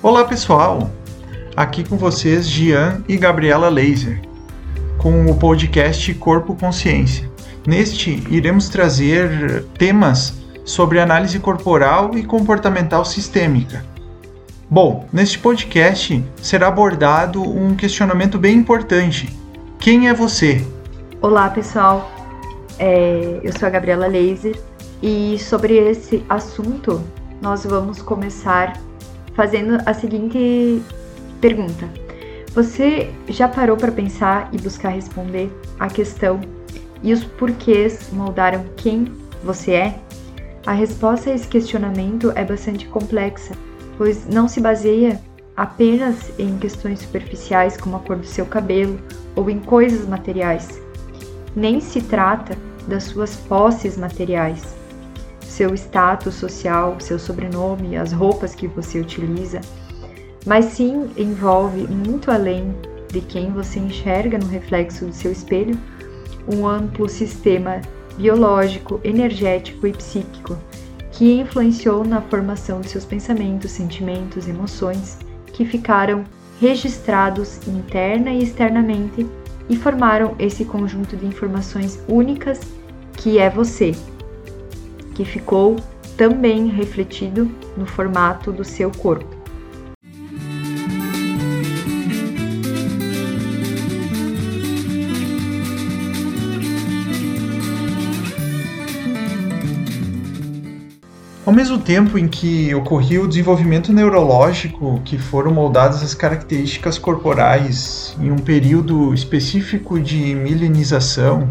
Olá pessoal, aqui com vocês Gian e Gabriela Laser, com o podcast Corpo Consciência. Neste, iremos trazer temas sobre análise corporal e comportamental sistêmica. Bom, neste podcast será abordado um questionamento bem importante: quem é você? Olá pessoal, é, eu sou a Gabriela Laser e sobre esse assunto nós vamos começar fazendo a seguinte pergunta: Você já parou para pensar e buscar responder a questão e os porquês moldaram quem você é? A resposta a esse questionamento é bastante complexa, pois não se baseia apenas em questões superficiais como a cor do seu cabelo ou em coisas materiais. Nem se trata das suas posses materiais, seu status social, seu sobrenome, as roupas que você utiliza, mas sim envolve muito além de quem você enxerga no reflexo do seu espelho, um amplo sistema biológico, energético e psíquico que influenciou na formação de seus pensamentos, sentimentos, emoções, que ficaram registrados interna e externamente e formaram esse conjunto de informações únicas que é você, que ficou também refletido no formato do seu corpo. Ao mesmo tempo em que ocorria o desenvolvimento neurológico, que foram moldadas as características corporais em um período específico de milenização,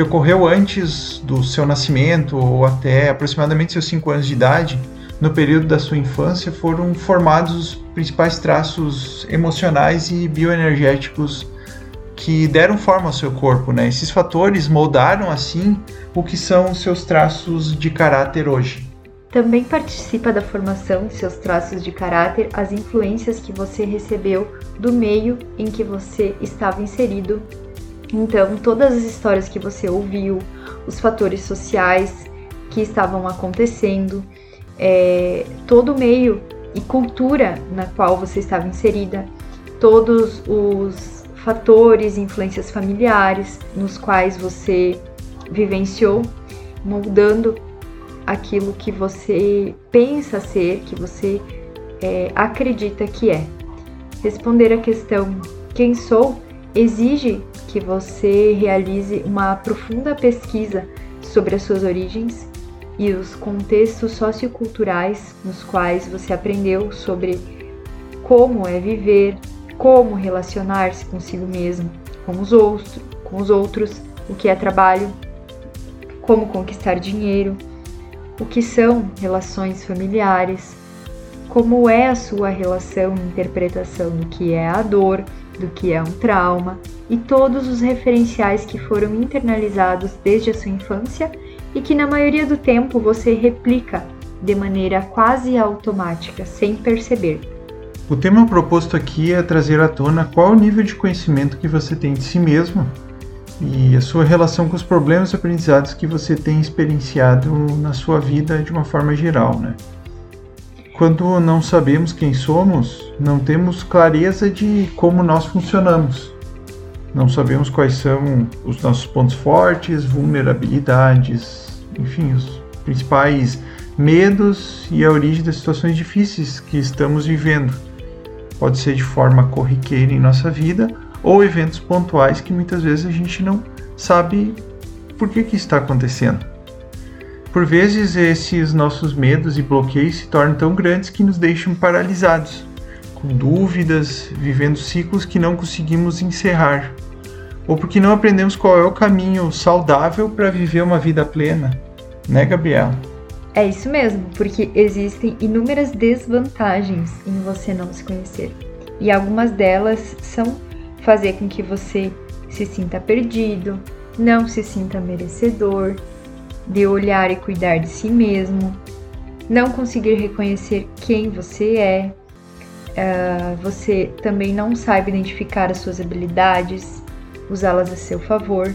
que ocorreu antes do seu nascimento ou até aproximadamente seus 5 anos de idade, no período da sua infância, foram formados os principais traços emocionais e bioenergéticos que deram forma ao seu corpo. Né? Esses fatores moldaram, assim, o que são seus traços de caráter hoje. Também participa da formação de seus traços de caráter as influências que você recebeu do meio em que você estava inserido então, todas as histórias que você ouviu, os fatores sociais que estavam acontecendo, é, todo o meio e cultura na qual você estava inserida, todos os fatores e influências familiares nos quais você vivenciou, moldando aquilo que você pensa ser, que você é, acredita que é. Responder a questão quem sou exige que você realize uma profunda pesquisa sobre as suas origens e os contextos socioculturais nos quais você aprendeu sobre como é viver, como relacionar-se consigo mesmo, com os outros, com os outros, o que é trabalho, como conquistar dinheiro, o que são relações familiares, como é a sua relação e interpretação do que é a dor, do que é um trauma e todos os referenciais que foram internalizados desde a sua infância e que na maioria do tempo você replica de maneira quase automática, sem perceber. O tema proposto aqui é trazer à tona qual o nível de conhecimento que você tem de si mesmo e a sua relação com os problemas aprendizados que você tem experienciado na sua vida de uma forma geral, né? Quando não sabemos quem somos, não temos clareza de como nós funcionamos. Não sabemos quais são os nossos pontos fortes, vulnerabilidades, enfim, os principais medos e a origem das situações difíceis que estamos vivendo. Pode ser de forma corriqueira em nossa vida ou eventos pontuais que muitas vezes a gente não sabe por que, que está acontecendo. Por vezes, esses nossos medos e bloqueios se tornam tão grandes que nos deixam paralisados, com dúvidas, vivendo ciclos que não conseguimos encerrar, ou porque não aprendemos qual é o caminho saudável para viver uma vida plena, né, Gabriela? É isso mesmo, porque existem inúmeras desvantagens em você não se conhecer. E algumas delas são fazer com que você se sinta perdido, não se sinta merecedor, de olhar e cuidar de si mesmo, não conseguir reconhecer quem você é, uh, você também não sabe identificar as suas habilidades, usá-las a seu favor,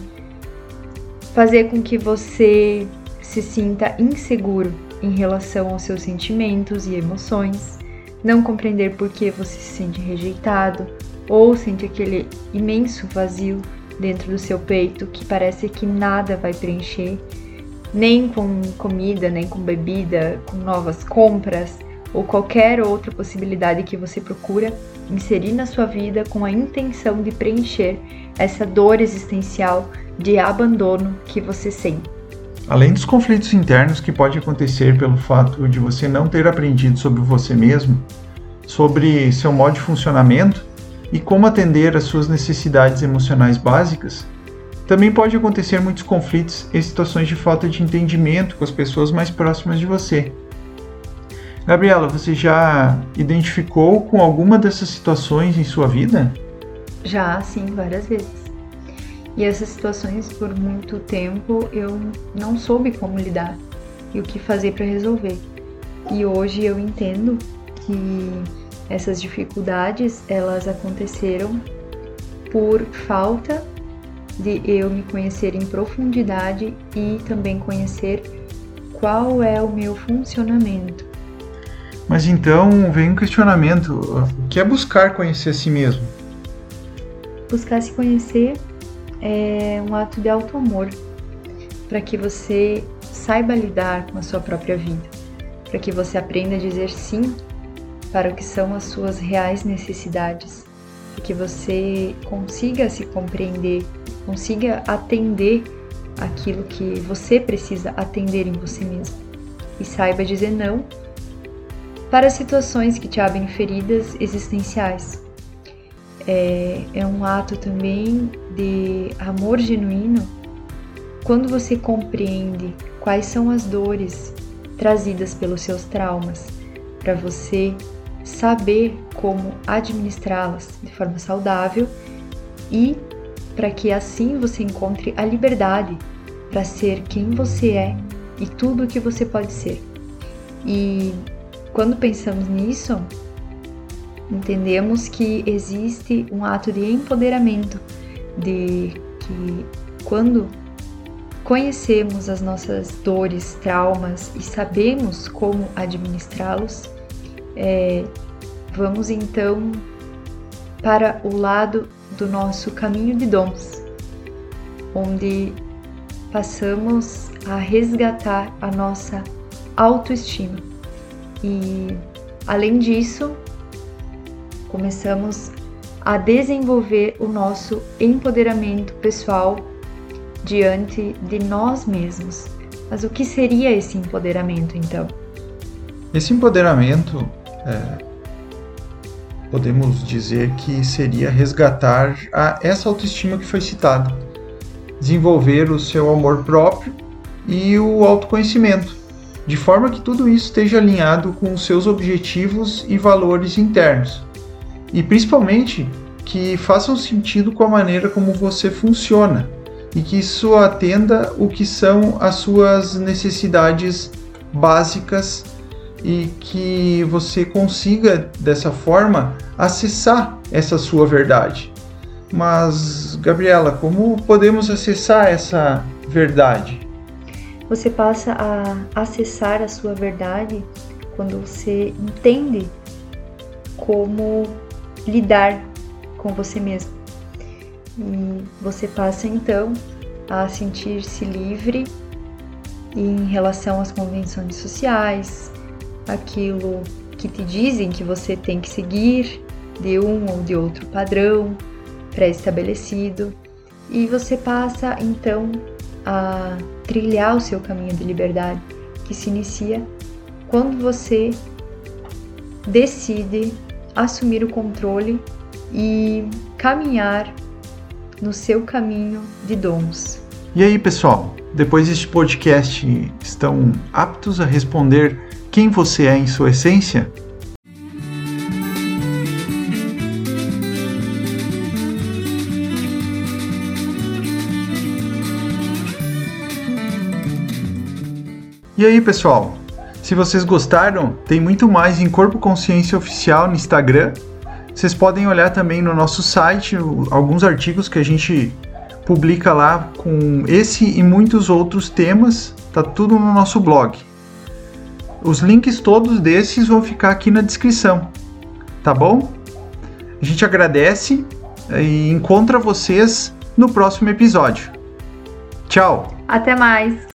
fazer com que você se sinta inseguro em relação aos seus sentimentos e emoções, não compreender por que você se sente rejeitado ou sente aquele imenso vazio dentro do seu peito que parece que nada vai preencher, nem com comida, nem com bebida, com novas compras ou qualquer outra possibilidade que você procura inserir na sua vida com a intenção de preencher essa dor existencial de abandono que você sente. Além dos conflitos internos que pode acontecer pelo fato de você não ter aprendido sobre você mesmo, sobre seu modo de funcionamento e como atender às suas necessidades emocionais básicas, também pode acontecer muitos conflitos e situações de falta de entendimento com as pessoas mais próximas de você. Gabriela, você já identificou com alguma dessas situações em sua vida? Já, sim, várias vezes. E essas situações, por muito tempo, eu não soube como lidar e o que fazer para resolver. E hoje eu entendo que essas dificuldades, elas aconteceram por falta de eu me conhecer em profundidade e também conhecer qual é o meu funcionamento. Mas então vem um questionamento: o que é buscar conhecer a si mesmo? Buscar se conhecer é um ato de auto-amor, para que você saiba lidar com a sua própria vida, para que você aprenda a dizer sim para o que são as suas reais necessidades, que você consiga se compreender, consiga atender aquilo que você precisa atender em você mesmo. E saiba dizer não para situações que te abrem feridas existenciais. É, é um ato também de amor genuíno quando você compreende quais são as dores trazidas pelos seus traumas, para você saber como administrá-las de forma saudável e para que assim você encontre a liberdade para ser quem você é e tudo o que você pode ser. E quando pensamos nisso, entendemos que existe um ato de empoderamento, de que quando conhecemos as nossas dores, traumas e sabemos como administrá-los, é, vamos então para o lado do nosso caminho de dons, onde passamos a resgatar a nossa autoestima. E além disso, começamos a desenvolver o nosso empoderamento pessoal diante de nós mesmos. Mas o que seria esse empoderamento então? Esse empoderamento, é, podemos dizer que seria resgatar a, essa autoestima que foi citada, desenvolver o seu amor próprio e o autoconhecimento, de forma que tudo isso esteja alinhado com os seus objetivos e valores internos. E principalmente que façam sentido com a maneira como você funciona e que isso atenda o que são as suas necessidades básicas e que você consiga dessa forma acessar essa sua verdade. Mas, Gabriela, como podemos acessar essa verdade? Você passa a acessar a sua verdade quando você entende como lidar com você mesmo. E você passa então a sentir-se livre em relação às convenções sociais, aquilo que te dizem que você tem que seguir de um ou de outro padrão pré-estabelecido, e você passa então a trilhar o seu caminho de liberdade, que se inicia quando você decide assumir o controle e caminhar no seu caminho de dons. E aí, pessoal? Depois deste podcast, estão aptos a responder quem você é em sua essência? E aí, pessoal? Se vocês gostaram, tem muito mais em Corpo Consciência Oficial no Instagram. Vocês podem olhar também no nosso site alguns artigos que a gente publica lá com esse e muitos outros temas. Tá tudo no nosso blog. Os links todos desses vão ficar aqui na descrição, tá bom? A gente agradece e encontra vocês no próximo episódio. Tchau! Até mais!